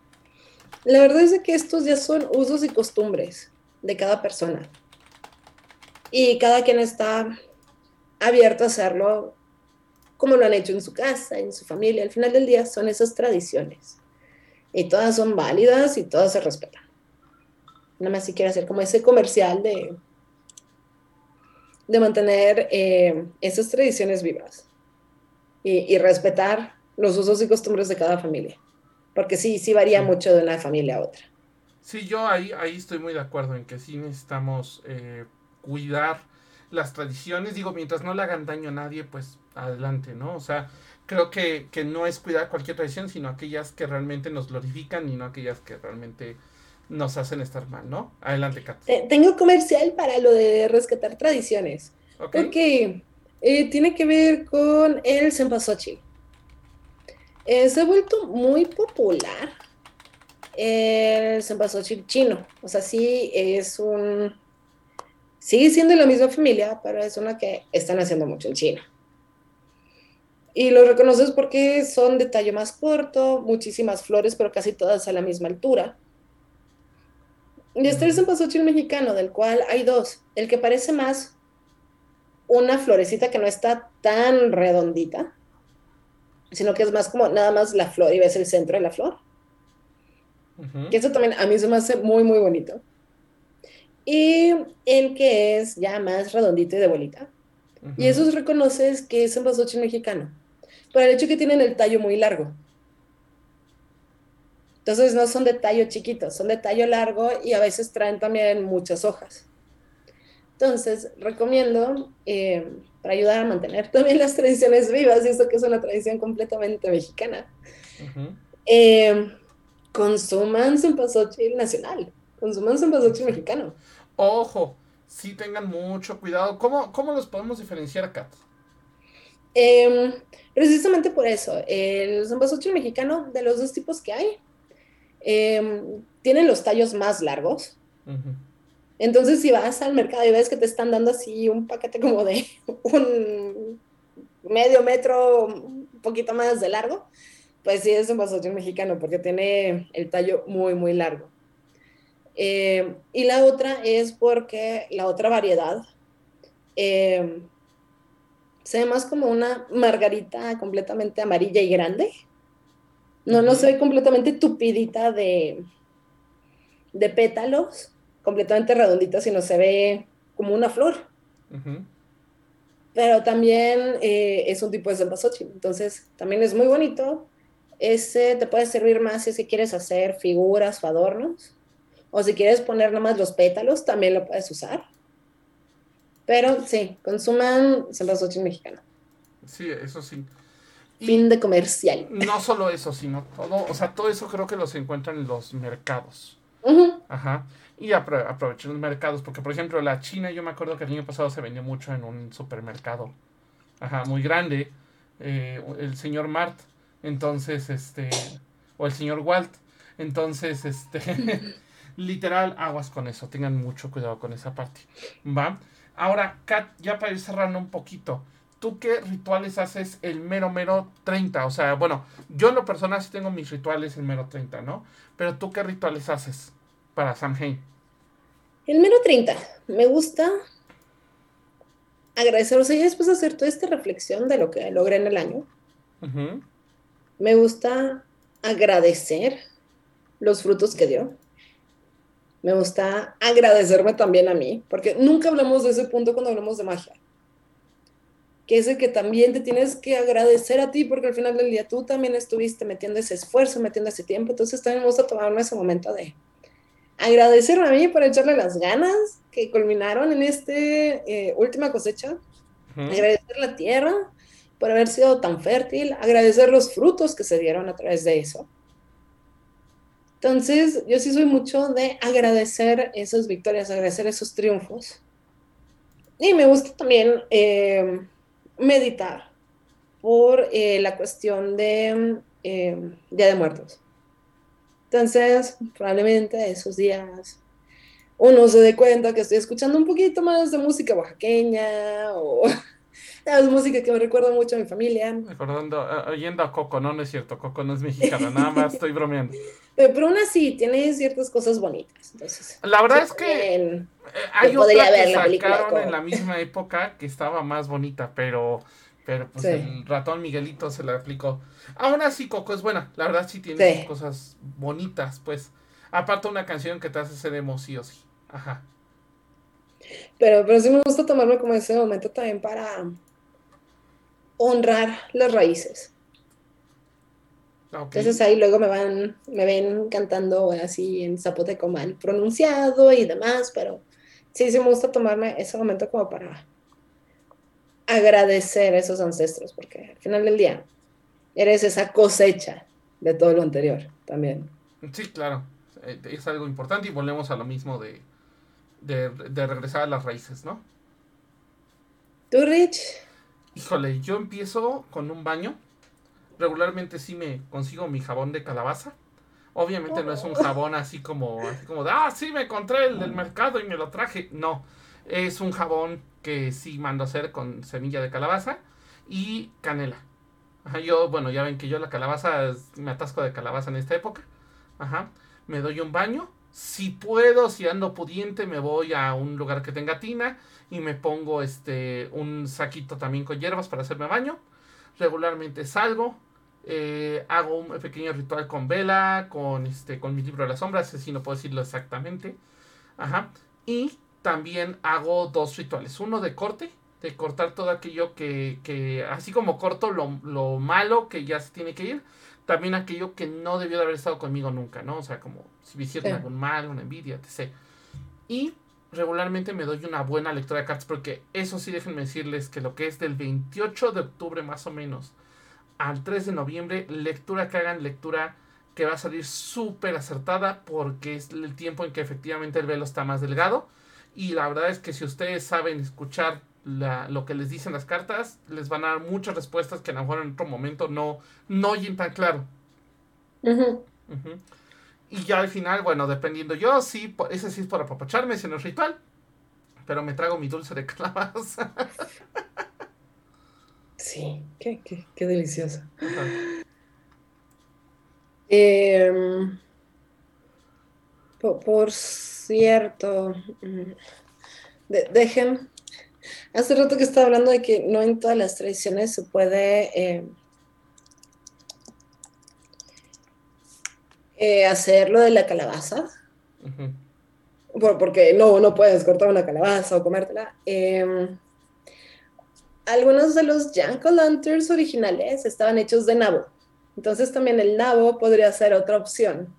La verdad es que estos ya son usos y costumbres de cada persona. Y cada quien está abierto a hacerlo como lo han hecho en su casa, en su familia. Al final del día son esas tradiciones. Y todas son válidas y todas se respetan. Nada más si quiero hacer como ese comercial de, de mantener eh, esas tradiciones vivas y respetar los usos y costumbres de cada familia. Porque sí, sí varía mucho de una familia a otra. Sí, yo ahí, ahí estoy muy de acuerdo en que sí necesitamos eh, cuidar las tradiciones. Digo, mientras no le hagan daño a nadie, pues adelante, ¿no? O sea, creo que, que no es cuidar cualquier tradición, sino aquellas que realmente nos glorifican y no aquellas que realmente nos hacen estar mal, ¿no? Adelante, Kat. Tengo comercial para lo de rescatar tradiciones. Porque eh, tiene que ver con el Senpasochi. Eh, se ha vuelto muy popular el cempasúchil chino. O sea, sí es un... Sigue siendo la misma familia, pero es una que están haciendo mucho en China. Y lo reconoces porque son de tallo más corto, muchísimas flores, pero casi todas a la misma altura. Y este es el cempasúchil mexicano, del cual hay dos. El que parece más una florecita que no está tan redondita, sino que es más como nada más la flor y ves el centro de la flor. Que eso también a mí se me hace muy, muy bonito. Y el que es ya más redondito y de bolita. Y eso reconoces que es un basoche mexicano. Por el hecho que tienen el tallo muy largo. Entonces no son de tallo chiquito, son de tallo largo y a veces traen también muchas hojas. Entonces, recomiendo, eh, para ayudar a mantener también las tradiciones vivas, y esto que es una tradición completamente mexicana, eh, consuman su pasoche nacional, consuman su pasoche mexicano. Ojo, sí tengan mucho cuidado. ¿Cómo, cómo los podemos diferenciar, Kat? Em, precisamente por eso, el cempasúchil mexicano, de los dos tipos que hay, em, tienen los tallos más largos. Entonces, si vas al mercado y ves que te están dando así un paquete como de [LAUGHS] un medio metro, un poquito más de largo, pues sí es un cempasúchil mexicano porque tiene el tallo muy, muy largo. Em, y la otra es porque la otra variedad se ve más como una margarita completamente amarilla y grande. No, no se ve completamente tupidita de, de pétalos, completamente redondita, sino se ve como una flor. Pero también eh, es un tipo de cempasúchil, entonces también es muy bonito. Ese te puede servir más si quieres hacer figuras o adornos, o si quieres poner nomás los pétalos, también lo puedes usar. Pero sí, consuman cempasúchil mexicano. Sí, eso sí. fin de comercial. No solo eso, sino todo, o sea, todo eso creo que los encuentran en los mercados. Ajá. Y aprovechen los mercados, porque por ejemplo la China, yo me acuerdo que el año pasado se vendió mucho en un supermercado. Ajá, muy grande. Eh, el señor Mart. Entonces, este. O el señor Walt. Entonces, este. [LAUGHS] literal, aguas con eso. Tengan mucho cuidado con esa parte. ¿Va? Ahora, Kat, ya para ir cerrando un poquito, ¿tú qué rituales haces el mero, mero 30? O sea, bueno, yo en lo personal sí tengo mis rituales el mero 30, ¿no? Pero ¿tú qué rituales haces para Samhain? El mero 30, me gusta agradecer, o sea, ya después de hacer toda esta reflexión de lo que logré en el año, me gusta agradecer los frutos que dio me gusta agradecerme también a mí, porque nunca hablamos de ese punto cuando hablamos de magia. Que es el que también te tienes que agradecer a ti, porque al final del día tú también estuviste metiendo ese esfuerzo, metiendo ese tiempo. Entonces también me gusta tomarme ese momento de agradecerme a mí por echarle las ganas que culminaron en esta eh, última cosecha. Agradecer la tierra por haber sido tan fértil, agradecer los frutos que se dieron a través de eso entonces, yo sí soy mucho de agradecer esas victorias, agradecer esos triunfos. Y me gusta también eh, meditar por eh, la cuestión de eh, Día de Muertos. Entonces, probablemente esos días uno se dé cuenta que estoy escuchando un poquito más de música oaxaqueña o [LAUGHS] es música que me recuerda mucho a mi familia. Recordando, oyendo a Coco, no, no es cierto, Coco no es mexicana, nada más [LAUGHS] estoy bromeando. Pero, aún así, tiene ciertas cosas bonitas. Entonces, la verdad es que eh, hay otra que sacaron en la misma época que estaba más bonita, pero, pero pues el ratón Miguelito se la aplicó. Aún así, Coco es buena. La verdad sí tiene cosas bonitas, pues. Aparte una canción que te hace ser emoción, sí. Ajá. Pero, pero sí me gusta tomarme como ese momento también para honrar las raíces. Entonces ahí luego me van, me ven cantando así en zapoteco mal pronunciado y demás, pero sí, sí me gusta tomarme ese momento como para agradecer a esos ancestros, porque al final del día eres esa cosecha de todo lo anterior también. Sí, claro, eh, es algo importante y volvemos a lo mismo de, de, de regresar a las raíces, ¿no? ¿Tú, Rich? Híjole, yo empiezo con un baño regularmente sí me consigo mi jabón de calabaza. Obviamente no es un jabón así como, así como de, ah, sí, me encontré el del mercado y me lo traje. No, es un jabón que sí mando a hacer con semilla de calabaza y canela. Ajá, yo, bueno, ya ven que yo la calabaza, me atasco de calabaza en esta época. Ajá, me doy un baño. Si puedo, si ando pudiente, me voy a un lugar que tenga tina y me pongo este un saquito también con hierbas para hacerme baño. Regularmente salgo, eh, hago un pequeño ritual con vela, con este, con mi libro de las sombras, así no puedo decirlo exactamente. Ajá. Y también hago dos rituales. Uno de corte, de cortar todo aquello que, que así como corto lo, lo, malo que ya se tiene que ir, también aquello que no debió de haber estado conmigo nunca, ¿no? O sea, como si me hicieron algún mal, una envidia, etc. Y regularmente me doy una buena lectura de cartas porque eso sí déjenme decirles que lo que es del 28 de octubre más o menos al 3 de noviembre, lectura que hagan, lectura que va a salir súper acertada porque es el tiempo en que efectivamente el velo está más delgado y la verdad es que si ustedes saben escuchar lo que les dicen las cartas, les van a dar muchas respuestas que a lo mejor en otro momento no, no oyen tan claro. Y ya al final, bueno, dependiendo yo, sí, ese sí es por apapacharme, ese no es ritual. Pero me trago mi dulce de calabaza. [LAUGHS] Sí, qué, qué, qué delicioso. Em, por, cierto, mm, dejen, hace rato que estaba hablando de que no en todas las tradiciones se puede em, eh, hacer lo de la calabaza. porque no, no puedes cortar una calabaza o comértela. Eh, algunos de los Jack Lanterns originales estaban hechos de nabo. Entonces también el nabo podría ser otra opción.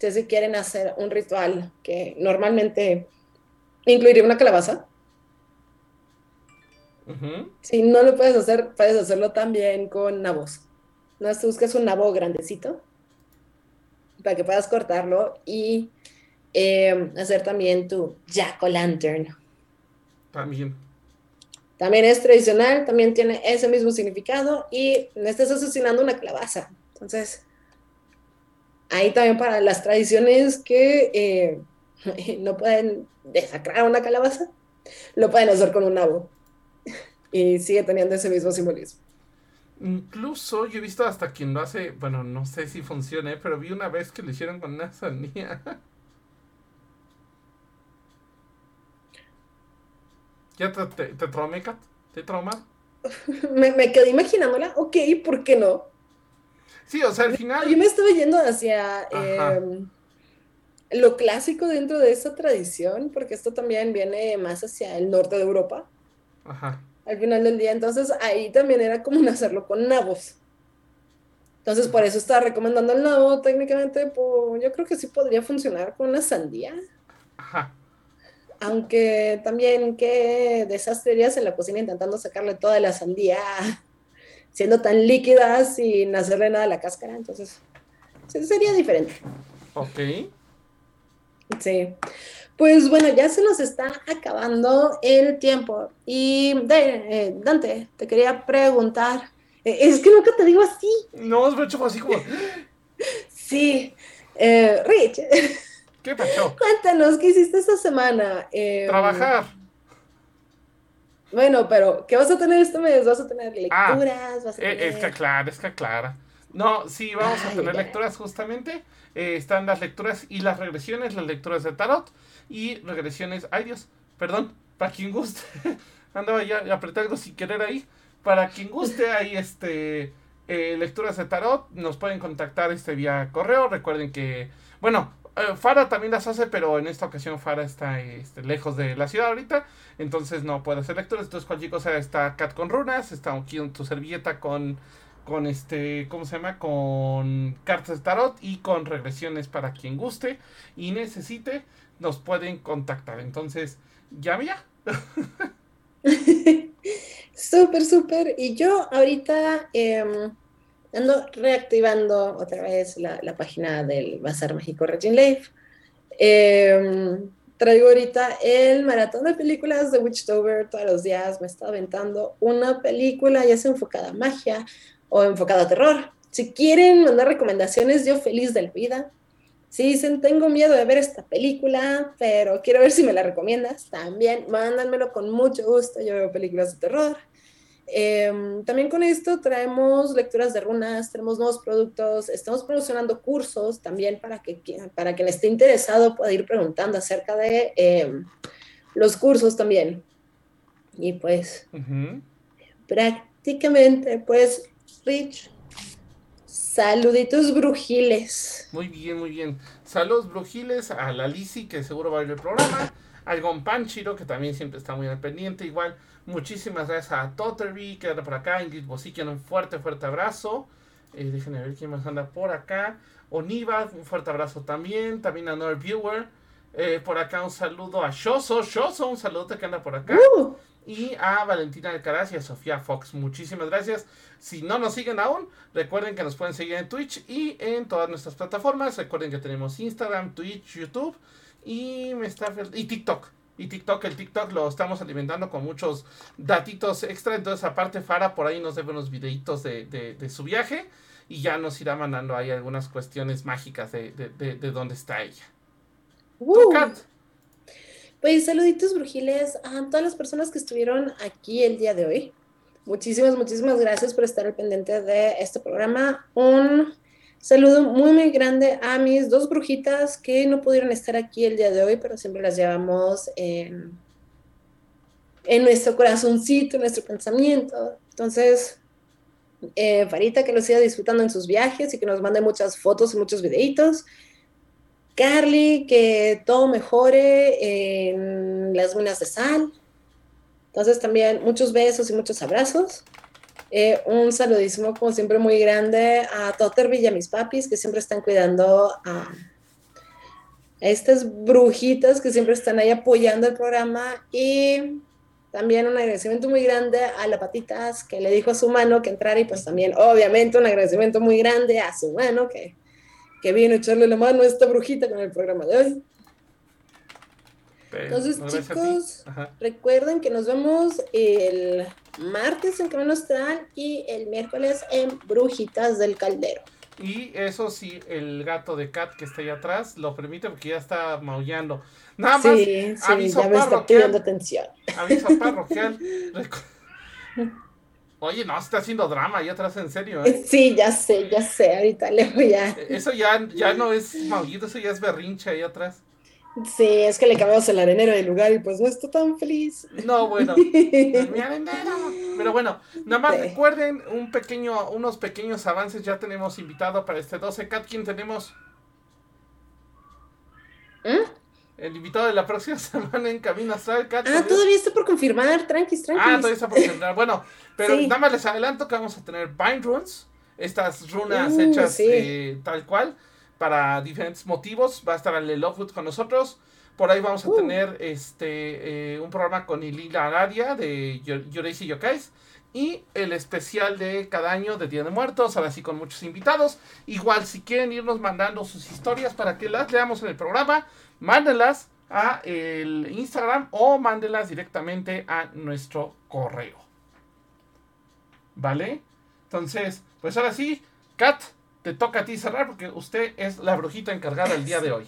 Entonces si quieren hacer un ritual que normalmente incluiría una calabaza. Si no lo puedes hacer, puedes hacerlo también con nabos. No busques un nabo grandecito para que puedas cortarlo y eh, hacer también tu jack o lantern. También. También es tradicional, también tiene ese mismo significado y estás asesinando una calabaza. Entonces, ahí también para las tradiciones que eh, [LAUGHS] no pueden desacrar una calabaza, lo pueden hacer con un nabo. [LAUGHS] Y sigue teniendo ese mismo simbolismo. Incluso yo he visto hasta quien lo hace, bueno, no sé si funcione, pero vi una vez que lo hicieron con una sandía. [LAUGHS] ¿Ya te, te, te traumé, Kat? ¿Te trauma? me, me quedé imaginándola, ok, ¿por qué no? Sí, o sea, al final. Yo me estaba yendo hacia em, lo clásico dentro de esa tradición, porque esto también viene más hacia el norte de Europa. Ajá. Al final del día, entonces ahí también era común [LAUGHS] hacerlo con nabos. Entonces, por eso estaba recomendando el nabo. Técnicamente, pues, yo creo que sí podría funcionar con una sandía. Ajá. Aunque también qué desastrerías en la cocina intentando sacarle toda la sandía, siendo tan líquida sin hacerle nada a la cáscara. Entonces, sería diferente. Ok. Sí. Pues bueno, ya se nos está acabando el tiempo. Y eh, Dante, te quería preguntar. Eh, es que nunca te digo así. No, es hecho así como. [LAUGHS] sí. Eh, Rich. ¿Qué pasó? [LAUGHS] Cuéntanos, ¿qué hiciste esta semana? Em, Trabajar. Bueno, pero ¿qué vas a tener este mes? ¿Vas a tener ah, lecturas? ¿Vas a eh, tener... Es que clara, es que clara. No, sí, vamos a tener lecturas justamente. Eh, están las lecturas y las regresiones, las lecturas de tarot y regresiones. Ay Dios, perdón, para quien guste. [LAUGHS] Andaba ya apreté algo sin querer ahí. Para quien guste, ahí este eh, lecturas de tarot, nos pueden contactar este vía correo. Recuerden que, bueno, eh, Fara también las hace, pero en esta ocasión Fara está este, lejos de la ciudad ahorita. Entonces no puede hacer lecturas. Entonces cualquier cosa está Cat con runas. Está aquí en tu servilleta con. Con este. ¿Cómo se llama? Con cartas de tarot. Y con regresiones para quien guste. Y necesite. Nos pueden contactar. Entonces. Ya ya. [LAUGHS] súper, súper. Y yo ahorita. Em, ando reactivando otra vez la, página del Bazar México Regin Life. Em, traigo ahorita el maratón de películas de Witchtober todos los días. Me está aventando una película, ya sea enfocada a magia o enfocada a terror. Si quieren mandar recomendaciones, yo feliz de la vida. Si dicen, tengo miedo de ver esta película, pero quiero ver si me la recomiendas, también mándanmelo con mucho gusto. Yo veo películas de terror. Em, también con esto traemos lecturas de runas, tenemos nuevos productos, estamos promocionando cursos también para que para quien esté interesado pueda ir preguntando acerca de em, los cursos también. Y pues prácticamente, pues, Rich, saluditos brujiles. Muy bien, muy bien. Saludos brujiles a la Lisi, que seguro va a ver el programa, al Gonpanchiro, que también siempre está muy al pendiente, igual Muchísimas gracias a Totterby, que anda por acá. Ingrid Bosiquian, un fuerte, fuerte abrazo. Eh, déjenme ver quién más anda por acá. Oniva, un fuerte abrazo también. También a Noel Viewer. Eh, por acá un saludo a Shoso. Shoso, un saludo que anda por acá. Uh. Y a Valentina Alcaraz y a Sofía Fox. Muchísimas gracias. Si no nos siguen aún, recuerden que nos pueden seguir en Twitch y en todas nuestras plataformas. Recuerden que tenemos Instagram, Twitch, YouTube y, me está, y TikTok. Y TikTok, el TikTok lo estamos alimentando con muchos datitos extra. Entonces, aparte, Fara por ahí nos debe unos videitos de, de, su viaje. Y ya nos irá mandando ahí algunas cuestiones mágicas de, de dónde está ella. Uh. Pues saluditos brujiles a todas las personas que estuvieron aquí el día de hoy. Muchísimas, muchísimas gracias por estar al pendiente de este programa. Un saludo muy, muy grande a mis dos brujitas que no pudieron estar aquí el día de hoy, pero siempre las llevamos en, nuestro corazoncito, en nuestro pensamiento. Entonces, eh, Farita, que lo siga disfrutando en sus viajes y que nos mande muchas fotos y muchos videitos. Carly, que todo mejore en las minas de sal. Entonces también muchos besos y muchos abrazos. Eh, un saludísimo, como siempre, muy grande a Totter y a mis papis, que siempre están cuidando a, estas brujitas que siempre están ahí apoyando el programa. Y también un agradecimiento muy grande a la patitas que le dijo a su mano que entrara y pues también obviamente un agradecimiento muy grande a su mano que, que vino a echarle la mano a esta brujita con el programa de hoy. Entonces, chicos, recuerden que nos vemos el martes en Camino Astral y el miércoles en Brujitas del Caldero. Y eso sí, el gato de Cat que está ahí atrás lo permite porque ya está maullando. Nada más, sí, sí, aviso ya me está pidiendo atención. Aviso parroquial. [LAUGHS] Oye, no, está haciendo drama ahí atrás, en serio. ¿eh? Sí, ya sé, ya sé, ahorita le voy a... Eso ya, ya no es maullido, eso ya es berrinche ahí atrás. Sí, es que le cambiamos el arenero de lugar y pues no está tan feliz. No, bueno. [LAUGHS] mi arenero. Pero bueno, nada más recuerden un pequeño, unos pequeños avances. Ya tenemos invitado para este 12. Cat, ¿quién tenemos? ¿Eh? El invitado de la próxima [LAUGHS] semana en Camino Astral, Cat. Ah, todavía está por confirmar, tranquis, tranquis. Ah, todavía está por confirmar. Bueno, pero nada más les adelanto que vamos a tener Bind Runes, estas runas uh, hechas eh, tal cual para diferentes motivos. Va a estar Ale Lovewood con nosotros. Por ahí vamos a uh. tener este eh, un programa con Ilila Aradia de Yoreisi Yokais. Y el especial de cada año de Día de Muertos, ahora sí con muchos invitados. Igual si quieren irnos mandando sus historias para que las leamos en el programa, mándenlas a el Instagram o mándenlas directamente a nuestro correo. ¿Vale? Entonces, pues ahora sí, Kat, te toca a ti cerrar porque usted es la brujita encargada el día de hoy.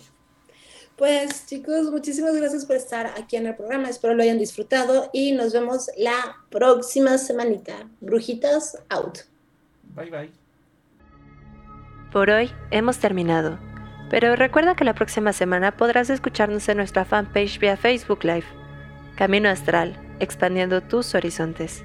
Pues chicos, muchísimas gracias por estar aquí en el programa. Espero lo hayan disfrutado y nos vemos la próxima semanita. Brujitas out. Bye bye. Por hoy hemos terminado. Pero recuerda que la próxima semana podrás escucharnos en nuestra fanpage vía Facebook Live. Camino Astral, expandiendo tus horizontes.